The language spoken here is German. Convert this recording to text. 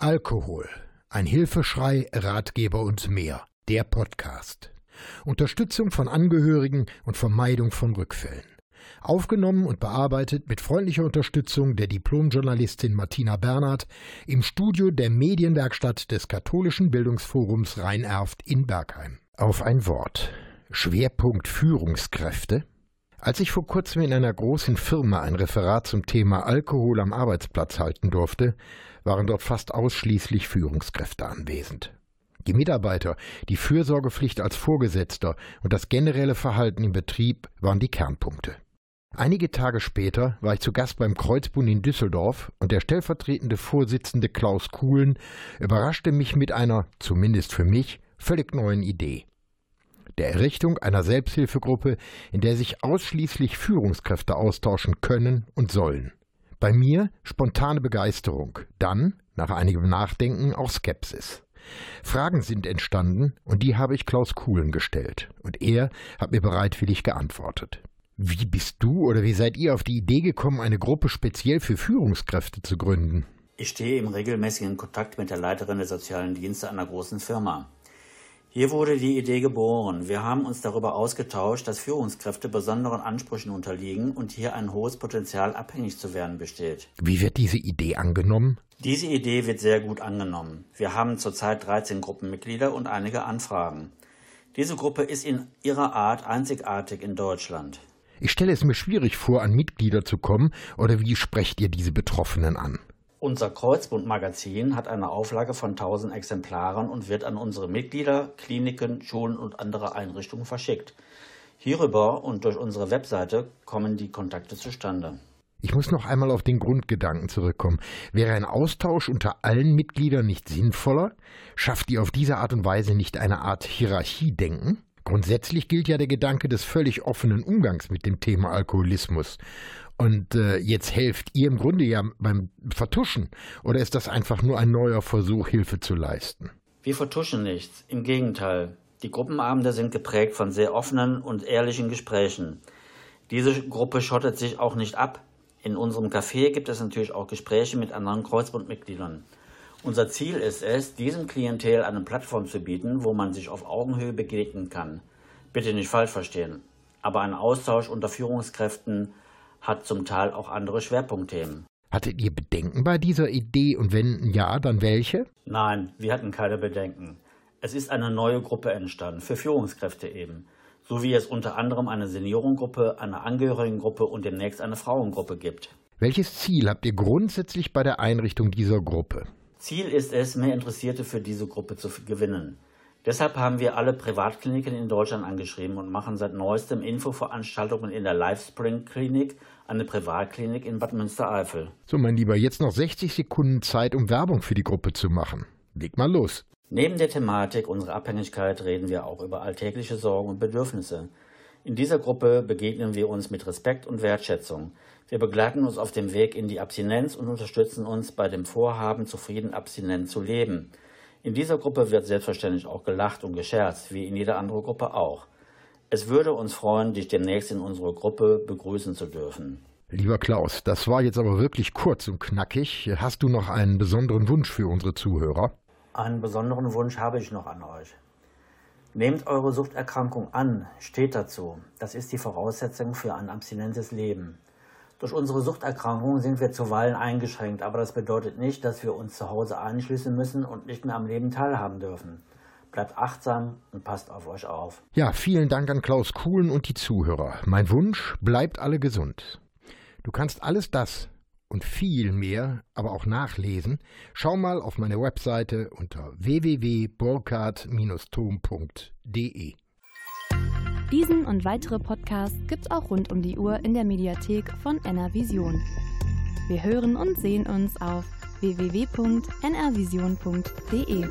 Alkohol. Ein Hilfeschrei, Ratgeber und mehr. Der Podcast. Unterstützung von Angehörigen und Vermeidung von Rückfällen. Aufgenommen und bearbeitet mit freundlicher Unterstützung der Diplomjournalistin Martina Bernhard im Studio der Medienwerkstatt des Katholischen Bildungsforums Rhein-Erft in Bergheim. Auf ein Wort. Schwerpunkt Führungskräfte. Als ich vor kurzem in einer großen Firma ein Referat zum Thema Alkohol am Arbeitsplatz halten durfte, waren dort fast ausschließlich Führungskräfte anwesend. Die Mitarbeiter, die Fürsorgepflicht als Vorgesetzter und das generelle Verhalten im Betrieb waren die Kernpunkte. Einige Tage später war ich zu Gast beim Kreuzbund in Düsseldorf und der stellvertretende Vorsitzende Klaus Kuhlen überraschte mich mit einer, zumindest für mich, völlig neuen Idee. Der Errichtung einer Selbsthilfegruppe, in der sich ausschließlich Führungskräfte austauschen können und sollen. Bei mir spontane Begeisterung, dann, nach einigem Nachdenken, auch Skepsis. Fragen sind entstanden und die habe ich Klaus Kuhlen gestellt und er hat mir bereitwillig geantwortet. Wie bist du oder wie seid ihr auf die Idee gekommen, eine Gruppe speziell für Führungskräfte zu gründen? Ich stehe im regelmäßigen Kontakt mit der Leiterin der sozialen Dienste einer großen Firma. Hier wurde die Idee geboren. Wir haben uns darüber ausgetauscht, dass Führungskräfte besonderen Ansprüchen unterliegen und hier ein hohes Potenzial abhängig zu werden besteht. Wie wird diese Idee angenommen? Diese Idee wird sehr gut angenommen. Wir haben zurzeit 13 Gruppenmitglieder und einige Anfragen. Diese Gruppe ist in ihrer Art einzigartig in Deutschland. Ich stelle es mir schwierig vor, an Mitglieder zu kommen, oder wie sprecht ihr diese Betroffenen an? Unser Kreuzbund-Magazin hat eine Auflage von 1000 Exemplaren und wird an unsere Mitglieder, Kliniken, Schulen und andere Einrichtungen verschickt. Hierüber und durch unsere Webseite kommen die Kontakte zustande. Ich muss noch einmal auf den Grundgedanken zurückkommen. Wäre ein Austausch unter allen Mitgliedern nicht sinnvoller? Schafft ihr auf diese Art und Weise nicht eine Art Hierarchiedenken? Grundsätzlich gilt ja der Gedanke des völlig offenen Umgangs mit dem Thema Alkoholismus. Und äh, jetzt helft ihr im Grunde ja beim Vertuschen. Oder ist das einfach nur ein neuer Versuch, Hilfe zu leisten? Wir vertuschen nichts. Im Gegenteil. Die Gruppenabende sind geprägt von sehr offenen und ehrlichen Gesprächen. Diese Gruppe schottet sich auch nicht ab. In unserem Café gibt es natürlich auch Gespräche mit anderen Kreuzbundmitgliedern. Unser Ziel ist es, diesem Klientel eine Plattform zu bieten, wo man sich auf Augenhöhe begegnen kann. Bitte nicht falsch verstehen. Aber ein Austausch unter Führungskräften hat zum Teil auch andere Schwerpunktthemen. Hattet ihr Bedenken bei dieser Idee und wenn ja, dann welche? Nein, wir hatten keine Bedenken. Es ist eine neue Gruppe entstanden, für Führungskräfte eben. So wie es unter anderem eine Seniorengruppe, eine Angehörigengruppe und demnächst eine Frauengruppe gibt. Welches Ziel habt ihr grundsätzlich bei der Einrichtung dieser Gruppe? Ziel ist es, mehr Interessierte für diese Gruppe zu gewinnen. Deshalb haben wir alle Privatkliniken in Deutschland angeschrieben und machen seit neuestem Infoveranstaltungen in der Livespring Klinik, eine Privatklinik in Bad Münstereifel. So, mein Lieber, jetzt noch 60 Sekunden Zeit, um Werbung für die Gruppe zu machen. Leg mal los. Neben der Thematik unserer Abhängigkeit reden wir auch über alltägliche Sorgen und Bedürfnisse. In dieser Gruppe begegnen wir uns mit Respekt und Wertschätzung. Wir begleiten uns auf dem Weg in die Abstinenz und unterstützen uns bei dem Vorhaben, zufrieden abstinent zu leben. In dieser Gruppe wird selbstverständlich auch gelacht und gescherzt, wie in jeder anderen Gruppe auch. Es würde uns freuen, dich demnächst in unserer Gruppe begrüßen zu dürfen. Lieber Klaus, das war jetzt aber wirklich kurz und knackig. Hast du noch einen besonderen Wunsch für unsere Zuhörer? Einen besonderen Wunsch habe ich noch an euch. Nehmt eure Suchterkrankung an, steht dazu. Das ist die Voraussetzung für ein abstinentes Leben. Durch unsere Suchterkrankung sind wir zuweilen eingeschränkt, aber das bedeutet nicht, dass wir uns zu Hause einschließen müssen und nicht mehr am Leben teilhaben dürfen. Bleibt achtsam und passt auf euch auf. Ja, vielen Dank an Klaus Kuhlen und die Zuhörer. Mein Wunsch, bleibt alle gesund. Du kannst alles das und viel mehr aber auch nachlesen. Schau mal auf meine Webseite unter www.burkhard-tom.de. Diesen und weitere Podcasts gibt's auch rund um die Uhr in der Mediathek von NRVision. Wir hören und sehen uns auf www.nrvision.de.